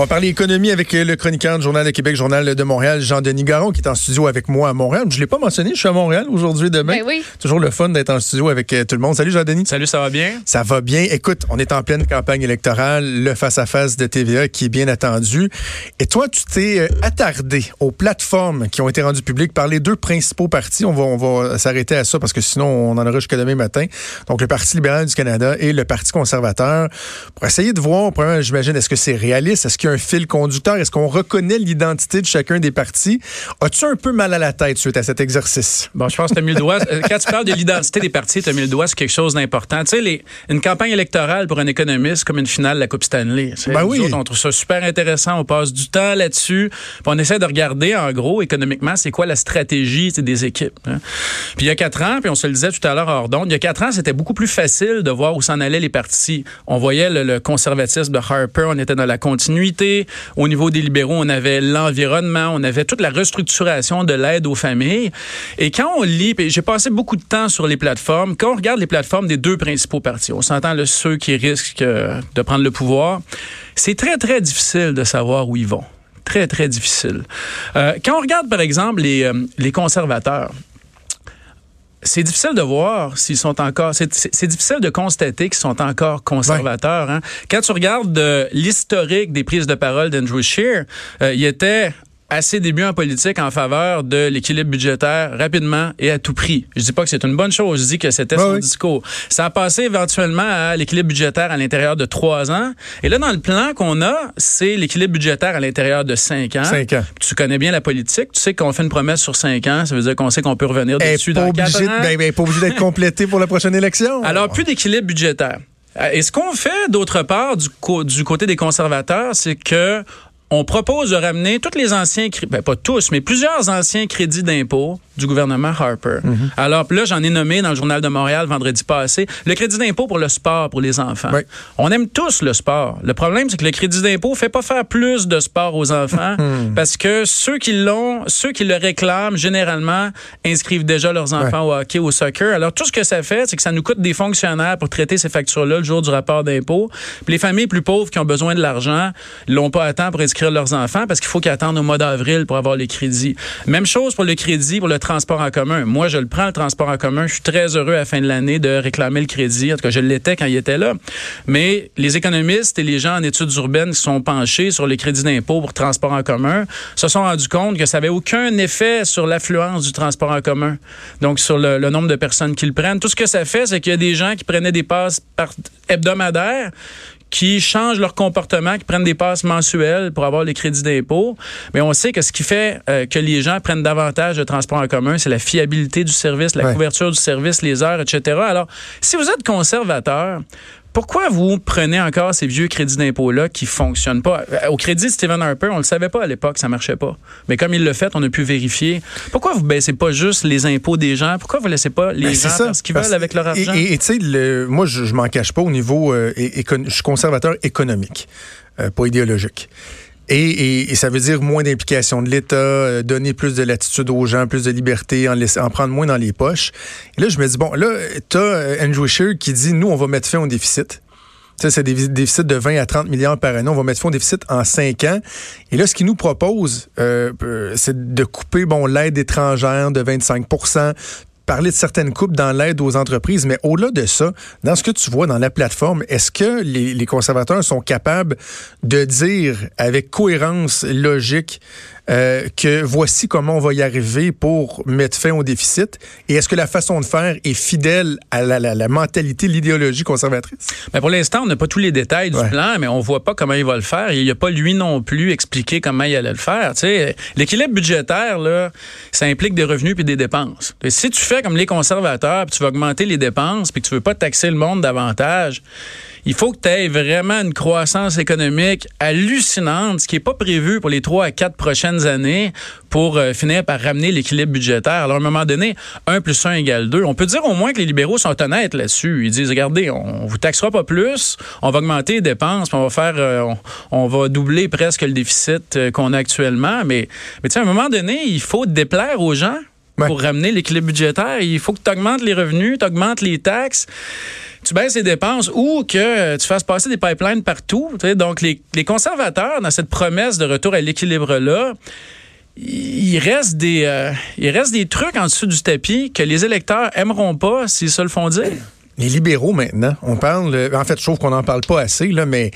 va parler économie avec le chroniqueur du Journal de Québec, Journal de Montréal, Jean-Denis Garon, qui est en studio avec moi à Montréal. Je ne l'ai pas mentionné, je suis à Montréal aujourd'hui et demain. Ben oui. Toujours le fun d'être en studio avec euh, tout le monde. Salut Jean-Denis. Salut, ça va bien? Ça va bien. Écoute, on est en pleine campagne électorale, le face-à-face de TVA qui est bien attendu. Et toi, tu t'es euh, attardé aux plateformes qui ont été rendues publiques par les deux principaux partis. On va, on va s'arrêter à ça parce que sinon, on en aura jusqu'à demain matin. Donc, le Parti libéral du Canada et le Parti conservateur pour essayer de voir, j'imagine, est-ce que c'est réaliste? Est-ce qu'il y a un fil conducteur? Est-ce qu'on reconnaît l'identité de chacun des partis? As-tu un peu mal à la tête suite à cet exercice? Bon, je pense que tu as mis le doigt. Euh, quand tu parles de l'identité des partis, tu as mis le doigt sur quelque chose d'important. Tu sais, les, une campagne électorale pour un économiste, comme une finale de la Coupe Stanley. Ben oui. Autres, on trouve ça super intéressant. On passe du temps là-dessus. on essaie de regarder, en gros, économiquement, c'est quoi la stratégie des équipes. Hein. Puis il y a quatre ans, puis on se le disait tout à l'heure hors d'onde, il y a quatre ans, c'était beaucoup plus facile de voir où s'en allaient les partis. On voyait le, le conservatisme de Harper, on était dans la continuité. Au niveau des libéraux, on avait l'environnement, on avait toute la restructuration de l'aide aux familles. Et quand on lit, j'ai passé beaucoup de temps sur les plateformes, quand on regarde les plateformes des deux principaux partis, on s'entend le ceux qui risquent euh, de prendre le pouvoir, c'est très, très difficile de savoir où ils vont très, très difficile. Euh, quand on regarde, par exemple, les, euh, les conservateurs, c'est difficile de voir s'ils sont encore. C'est difficile de constater qu'ils sont encore conservateurs. Hein. Quand tu regardes l'historique des prises de parole d'Andrew Scheer, euh, il était à ses débuts en politique en faveur de l'équilibre budgétaire rapidement et à tout prix. Je dis pas que c'est une bonne chose, je dis que c'était son discours. Ça a passé éventuellement à l'équilibre budgétaire à l'intérieur de trois ans. Et là, dans le plan qu'on a, c'est l'équilibre budgétaire à l'intérieur de cinq ans. Cinq ans. Tu connais bien la politique. Tu sais qu'on fait une promesse sur cinq ans. Ça veut dire qu'on sait qu'on peut revenir dessus dans quatre ans. Ben, ben, pas obligé d'être complété pour la prochaine élection. Alors, plus d'équilibre budgétaire. Euh, et ce qu'on fait, d'autre part, du, du côté des conservateurs, c'est que on propose de ramener tous les anciens, ben pas tous, mais plusieurs anciens crédits d'impôt du gouvernement Harper. Mhm. Alors là, j'en ai nommé dans le journal de Montréal vendredi passé le crédit d'impôt pour le sport pour les enfants. On aime tous le sport. Le problème, c'est que le crédit d'impôt fait pas faire plus de sport aux enfants mhm. parce que ceux qui l'ont, ceux qui le réclament, généralement, inscrivent déjà leurs enfants au hockey, au soccer. Alors tout ce que ça fait, c'est que ça nous coûte des fonctionnaires pour traiter ces factures-là le jour du rapport d'impôt. Puis les familles plus pauvres qui ont besoin de l'argent l'ont pas à temps pour inscrire leurs enfants parce qu'il faut qu'ils attendent au mois d'avril pour avoir les crédits. Même chose pour le crédit pour le transport en commun. Moi, je le prends, le transport en commun. Je suis très heureux à la fin de l'année de réclamer le crédit. En tout cas, je l'étais quand il était là. Mais les économistes et les gens en études urbaines qui sont penchés sur les crédits d'impôt pour transport en commun se sont rendus compte que ça n'avait aucun effet sur l'affluence du transport en commun. Donc, sur le, nombre de personnes qui le prennent. Tout ce que ça fait, c'est qu'il y a des gens qui prenaient des passes hebdomadaires qui changent leur comportement, qui prennent des passes mensuelles pour avoir les crédits d'impôt. Mais on sait que ce qui fait euh, que les gens prennent davantage de transport en commun, c'est la fiabilité du service, la couverture du service, les heures, etc. Alors, si vous êtes conservateur, pourquoi vous prenez encore ces vieux crédits d'impôt-là qui fonctionnent pas? Au crédit de Stephen Harper, on le savait pas à l'époque, ça marchait pas. Mais comme il le fait, on a pu vérifier. Pourquoi vous baissez pas juste les impôts des gens? Pourquoi vous laissez pas les ben, gens faire ce qu'ils veulent avec leur argent? Et tu sais, moi, je, je m'en cache pas au niveau, euh, je suis conservateur économique, euh, pas idéologique. Et, ça veut dire moins d'implication de l'État, euh, donner plus de latitude aux gens, plus de liberté, en, en prendre moins dans les poches. Et là, je me dis, bon, là, tu as euh, Andrew Scheer qui dit, nous, on va mettre fin au déficit. C'est des déficits de 20 à 30 milliards par année. On va mettre fin au déficit en 5 ans. Et là, ce qu'il nous propose, euh, c'est de couper bon l'aide étrangère de 25 parler de certaines coupes dans l'aide aux entreprises, mais au-delà de ça, dans ce que tu vois dans la plateforme, est-ce que les, conservateurs sont capables de dire avec cohérence logique euh, que voici comment on va y arriver pour mettre fin au déficit? Et est-ce que la façon de faire est fidèle à la, la, la mentalité, l'idéologie conservatrice? Ben pour l'instant, on n'a pas tous les détails du plan, mais on voit pas comment il va le faire. Il n'y a pas lui non plus expliqué comment il allait le faire. l'équilibre budgétaire, là, ça implique des revenus puis des dépenses. Et si tu fais comme les conservateurs, puis tu vas augmenter les dépenses, puis que tu veux pas taxer le monde davantage, il faut que tu aies vraiment une croissance économique hallucinante, ce qui n'est pas prévu pour les trois à quatre prochaines années pour euh, finir par ramener l'équilibre budgétaire. Alors, à un moment donné, 1 plus 1 égale 2. On peut dire au moins que les libéraux sont honnêtes là-dessus. Ils disent, regardez, on vous taxera pas plus, on va augmenter les dépenses, puis on va faire, euh, on, va doubler presque le déficit euh, qu'on a actuellement. Mais, mais tu sais, à un moment donné, il faut déplaire aux gens pour ramener l'équilibre budgétaire. Il faut que tu augmentes les revenus, tu augmentes les taxes tu baisses les dépenses ou que tu fasses passer des pipelines partout. Donc, les, conservateurs, dans cette promesse de retour à l'équilibre-là, il reste des euh, il reste des trucs en dessous du tapis que les électeurs aimeront pas s'ils se le font dire. Les libéraux maintenant, on parle, en fait, je trouve qu'on n'en parle pas assez, là, mais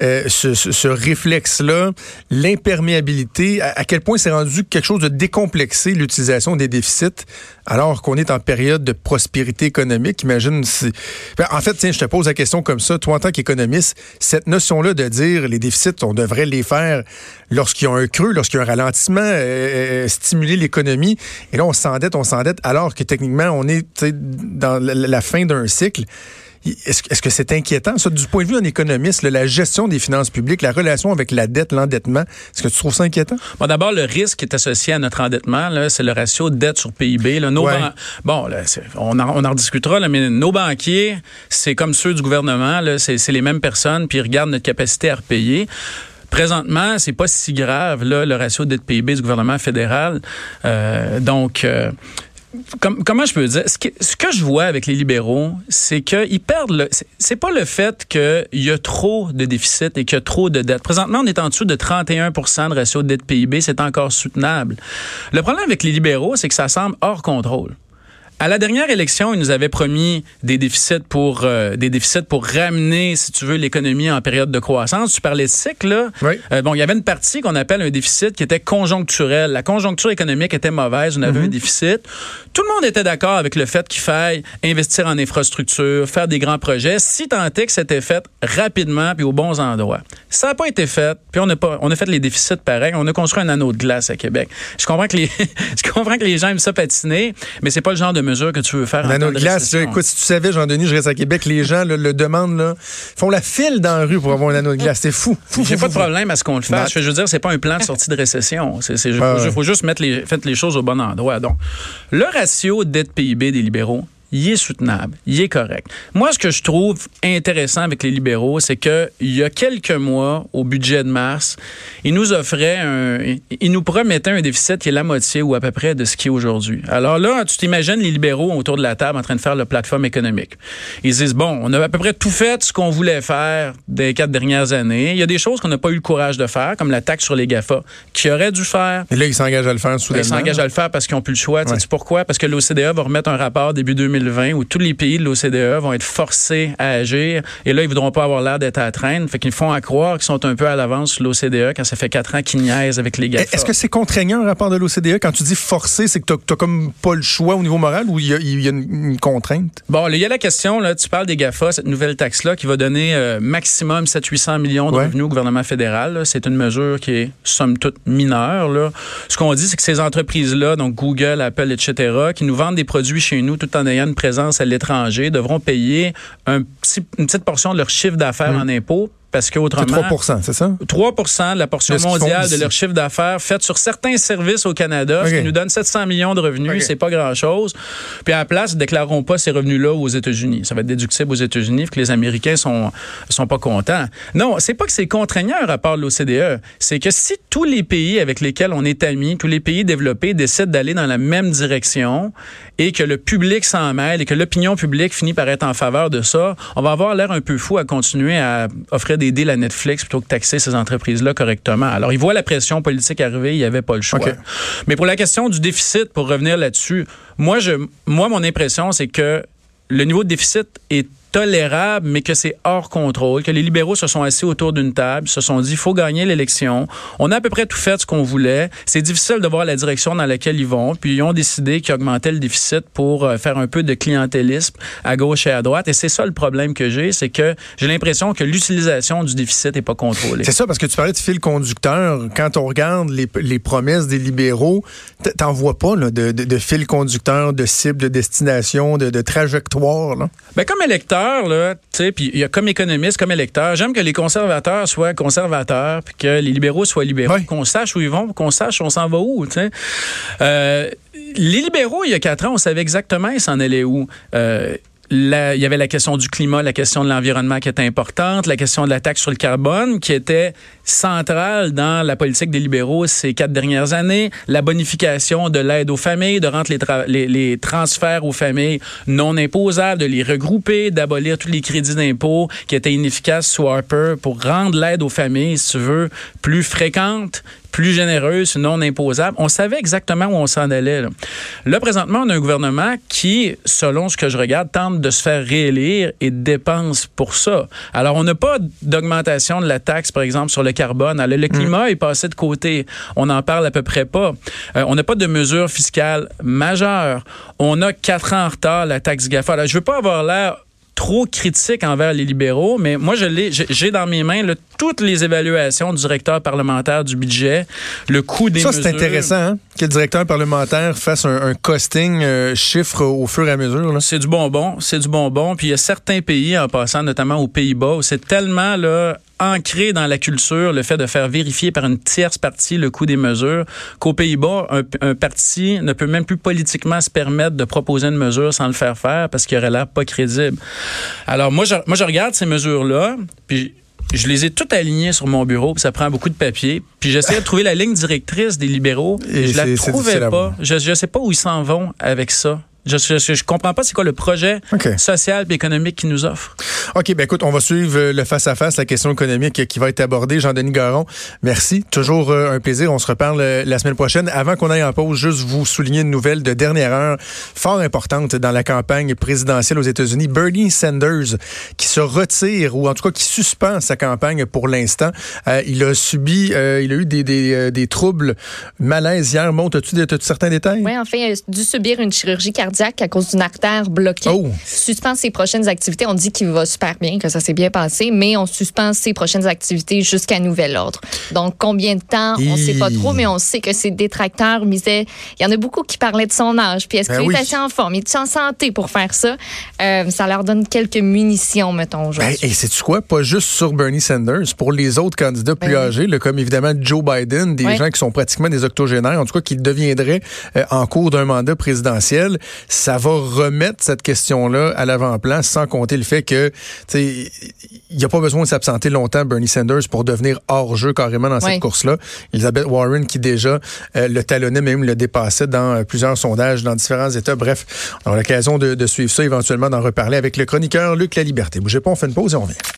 euh, ce, réflexe-là, l'imperméabilité, à, quel point c'est rendu quelque chose de décomplexé, l'utilisation des déficits, alors qu'on est en période de prospérité économique. Imagine si... Ben, en fait, tiens, je te pose la question comme ça. Toi, en tant qu'économiste, cette notion-là de dire les déficits, on devrait les faire lorsqu'il y a un creux, lorsqu'il y a un ralentissement, euh, euh, stimuler l'économie. Et là, on s'endette, on s'endette, alors que techniquement, on est dans la fin d'un cycle. Est-ce que c'est inquiétant, ça, du point de vue d'un économiste, la gestion des finances publiques, la relation avec la dette, l'endettement, est-ce que tu trouves ça inquiétant? Bon, d'abord, le risque qui est associé à notre endettement, c'est le ratio dette sur PIB. Là. Nos bon, on, en, on en là, mais nos banquiers, c'est comme ceux du gouvernement, c'est les mêmes personnes, puis ils regardent notre capacité à repayer. Présentement, c'est pas si grave là, le ratio dette PIB du gouvernement fédéral. Euh, donc, euh, comment je peux dire? Ce que, je vois avec les libéraux, c'est qu'ils perdent le. C'est pas le fait qu'il y a trop de déficit et qu'il y a trop de dettes. Présentement, on est en dessous de 31 de ratio de dette PIB. C'est encore soutenable. Le problème avec les libéraux, c'est que ça semble hors contrôle. À la dernière élection, ils nous avaient promis des déficits pour euh, des déficits pour ramener, si tu veux, l'économie en période de croissance. Tu parlais de cycle, là. Oui. Euh, bon, il y avait une partie qu'on appelle un déficit qui était conjoncturel. La conjoncture économique était mauvaise, on avait mm-hmm. un déficit. Tout le monde était d'accord avec le fait qu'il faille investir en infrastructure, faire des grands projets, si tant est que c'était fait rapidement puis aux bons endroits. Ça n'a pas été fait, puis on a pas, on a fait les déficits pareils. On a construit un anneau de glace à Québec. Je comprends que les, je comprends que les gens aiment ça patiner, mais c'est pas le genre de mesure que tu veux faire. Un de glace, écoute, si tu savais, Jean-Denis, je reste à Québec, les gens le demandent, là, font la file dans la rue pour avoir un anneau de glace. C'est fou. J'ai pas de problème à ce qu'on le fasse. Je veux dire, c'est pas un plan de sortie de récession. Il faut, juste mettre les, les choses au bon endroit. Donc, le ratio dette PIB des libéraux, il est soutenable, il est correct. Moi, ce que je trouve intéressant avec les libéraux, c'est que il y a quelques mois, au budget de mars, ils nous offraient un, ils nous promettaient un déficit qui est la moitié ou à peu près de ce qui est aujourd'hui. Alors là, tu t'imagines les libéraux autour de la table en train de faire la plateforme économique. Ils disent bon, on a à peu près tout fait ce qu'on voulait faire des quatre dernières années. Il y a des choses qu'on n'a pas eu le courage de faire, comme la taxe sur les Gafa, qui aurait dû faire. Et là, ils s'engagent à le faire soudainement. Ils s'engagent à le faire parce qu'ils n'ont plus le choix. Tu sais pourquoi? Parce que l'OCDE va remettre un rapport début 2020 où tous les pays de l'OCDE vont être forcés à agir. Et là, ils voudront pas avoir l'air d'être à la traîne. Fait qu'ils font à croire qu'ils sont un peu à l'avance sur l'OCDE quand ça fait quatre ans qu'ils niaisent avec les GAFA. Est-ce que c'est contraignant un rapport de l'OCDE? Quand tu dis forcé, c'est que tu n'as comme pas le choix au niveau moral ou il y a, une, contrainte? Bon, il y a la question, là, tu parles des GAFA, cette nouvelle taxe-là qui va donner euh, maximum 700-800 millions de revenus au gouvernement fédéral. C'est une mesure qui est, somme toute, mineure. Là. Ce qu'on dit, c'est que ces entreprises-là, donc Google, Apple, etc., qui nous vendent des produits chez nous tout en ayant une présence à l'étranger devront payer un petit, une petite portion de leur chiffre d'affaires mmh. en impôts parce qu'autrement. 3% c'est ça? 3% de la portion mondiale de leur chiffre d'affaires faite sur certains services au Canada, ce qui nous donne 700 millions de revenus. C'est pas grand-chose. Puis à la place, ils déclareront pas ces revenus-là aux États-Unis. Ça va être déductible aux États-Unis, que les Américains sont, sont pas contents. Non, c'est pas que c'est contraignant un rapport de l'OCDE. C'est que si tous les pays avec lesquels on est amis, tous les pays développés décident d'aller dans la même direction et que le public s'en mêle et que l'opinion publique finit par être en faveur de ça, on va avoir l'air un peu fou à continuer à offrir d'aider la Netflix plutôt que taxer ces entreprises-là correctement. Alors, ils voient la pression politique arriver, il n'y avait pas le choix. Mais pour la question du déficit, pour revenir là-dessus, moi, je, moi, mon impression, c'est que le niveau de déficit est tolérable, mais que c'est hors contrôle, que les libéraux se sont assis autour d'une table, se sont dit, il faut gagner l'élection. On a à peu près tout fait ce qu'on voulait. C'est difficile de voir la direction dans laquelle ils vont. Puis ils ont décidé qu'ils augmentaient le déficit pour euh, faire un peu de clientélisme à gauche et à droite. Et c'est ça le problème que j'ai, c'est que j'ai l'impression que l'utilisation du déficit n'est pas contrôlée. C'est ça, parce que tu parlais de fil conducteur. Quand on regarde les, les promesses des libéraux, t'en vois pas là, de, de, fil conducteur, de cible, de destination, de, de trajectoire. Là. Ben, comme électeur, là, puis il y a comme économiste, comme électeur, j'aime que les conservateurs soient conservateurs, puis que les libéraux soient libéraux, qu'on sache où ils vont, qu'on sache on s'en va où, euh, les libéraux, il y a quatre ans, on savait exactement ils s'en allaient où. Euh, il y avait la question du climat, la question de l'environnement qui était importante, la question de la taxe sur le carbone qui était centrale dans la politique des libéraux ces quatre dernières années, la bonification de l'aide aux familles, de rendre les, les, transferts aux familles non imposables, de les regrouper, d'abolir tous les crédits d'impôt qui étaient inefficaces sous Harper pour rendre l'aide aux familles, si tu veux, plus fréquente, plus généreuse, non imposable. On savait exactement où on s'en allait. Là. présentement, on a un gouvernement qui, selon ce que je regarde, tente de se faire réélire et dépense pour ça. Alors, on n'a pas d'augmentation de la taxe, par exemple, sur le carbone. le hmm. climat est passé de côté. On n'en parle à peu près pas. Euh, on n'a pas de mesures fiscales majeures. On a quatre ans en retard la taxe GAFA. Alors, je veux pas avoir l'air trop critique envers les libéraux, mais moi, je l'ai, j'ai dans mes mains toutes les évaluations du directeur parlementaire du budget, le coût des Ça, c'est intéressant hein, que le directeur parlementaire fasse un, costing euh, chiffre au fur et à mesure. C'est du bonbon, c'est du bonbon. Puis il y a certains pays, en passant notamment aux Pays-Bas, où c'est tellement là ancré dans la culture le fait de faire vérifier par une tierce partie le coût des mesures, qu'aux Pays-Bas, un, parti ne peut même plus politiquement se permettre de proposer une mesure sans le faire faire parce qu'il aurait l'air pas crédible. Alors moi, je, moi, je regarde ces mesures-là, puis je les ai toutes alignées sur mon bureau, puis ça prend beaucoup de papier. Puis j'essaie de trouver la ligne directrice des libéraux, et je la trouvais pas. Je ne sais pas où ils s'en vont avec ça. Je, je, comprends pas c'est quoi le projet social et économique qu'ils nous offre. OK, ben écoute, on va suivre le face-à-face, la question économique qui va être abordée. Jean-Denis Garon, merci. Toujours euh, un plaisir. On se reparle euh, la semaine prochaine. Avant qu'on aille en pause, juste vous souligner une nouvelle de dernière heure fort importante dans la campagne présidentielle aux États-Unis. Bernie Sanders, qui se retire, ou en tout cas qui suspend sa campagne pour l'instant. Euh, il a subi, il a eu des, des, des troubles, malaise hier. Monte, as-tu certains détails? Oui, en fait, il a dû subir une chirurgie cardiaque à cause d'une artère bloquée. Oh. Suspend ses prochaines activités. On dit qu'il va super bien, que ça s'est bien passé, mais on suspend ses prochaines activités jusqu'à nouvel ordre. Donc, combien de temps, on ne sait pas trop, mais on sait que ses détracteurs misaient. Il y en a beaucoup qui parlaient de son âge. Puis est-ce ben qu'il est assez en forme? Il est en santé pour faire ça? Euh, ça leur donne quelques munitions, mettons, ben, et c'est-tu quoi? Pas juste sur Bernie Sanders, pour les autres candidats plus ben âgés, comme évidemment Joe Biden, des gens qui sont pratiquement des octogénaires, en tout cas qui deviendraient euh, en cours d'un mandat présidentiel ça va remettre cette question-là à l'avant-plan, sans compter le fait que il n'y a pas besoin de s'absenter longtemps Bernie Sanders pour devenir hors jeu carrément dans cette course-là. Elizabeth Warren qui déjà euh, le talonnait, même le dépassait dans euh, plusieurs sondages dans différents États. Bref, on a l'occasion de, de suivre ça, éventuellement d'en reparler avec le chroniqueur Luc La Liberté. Bougez pas, on fait une pause et on revient.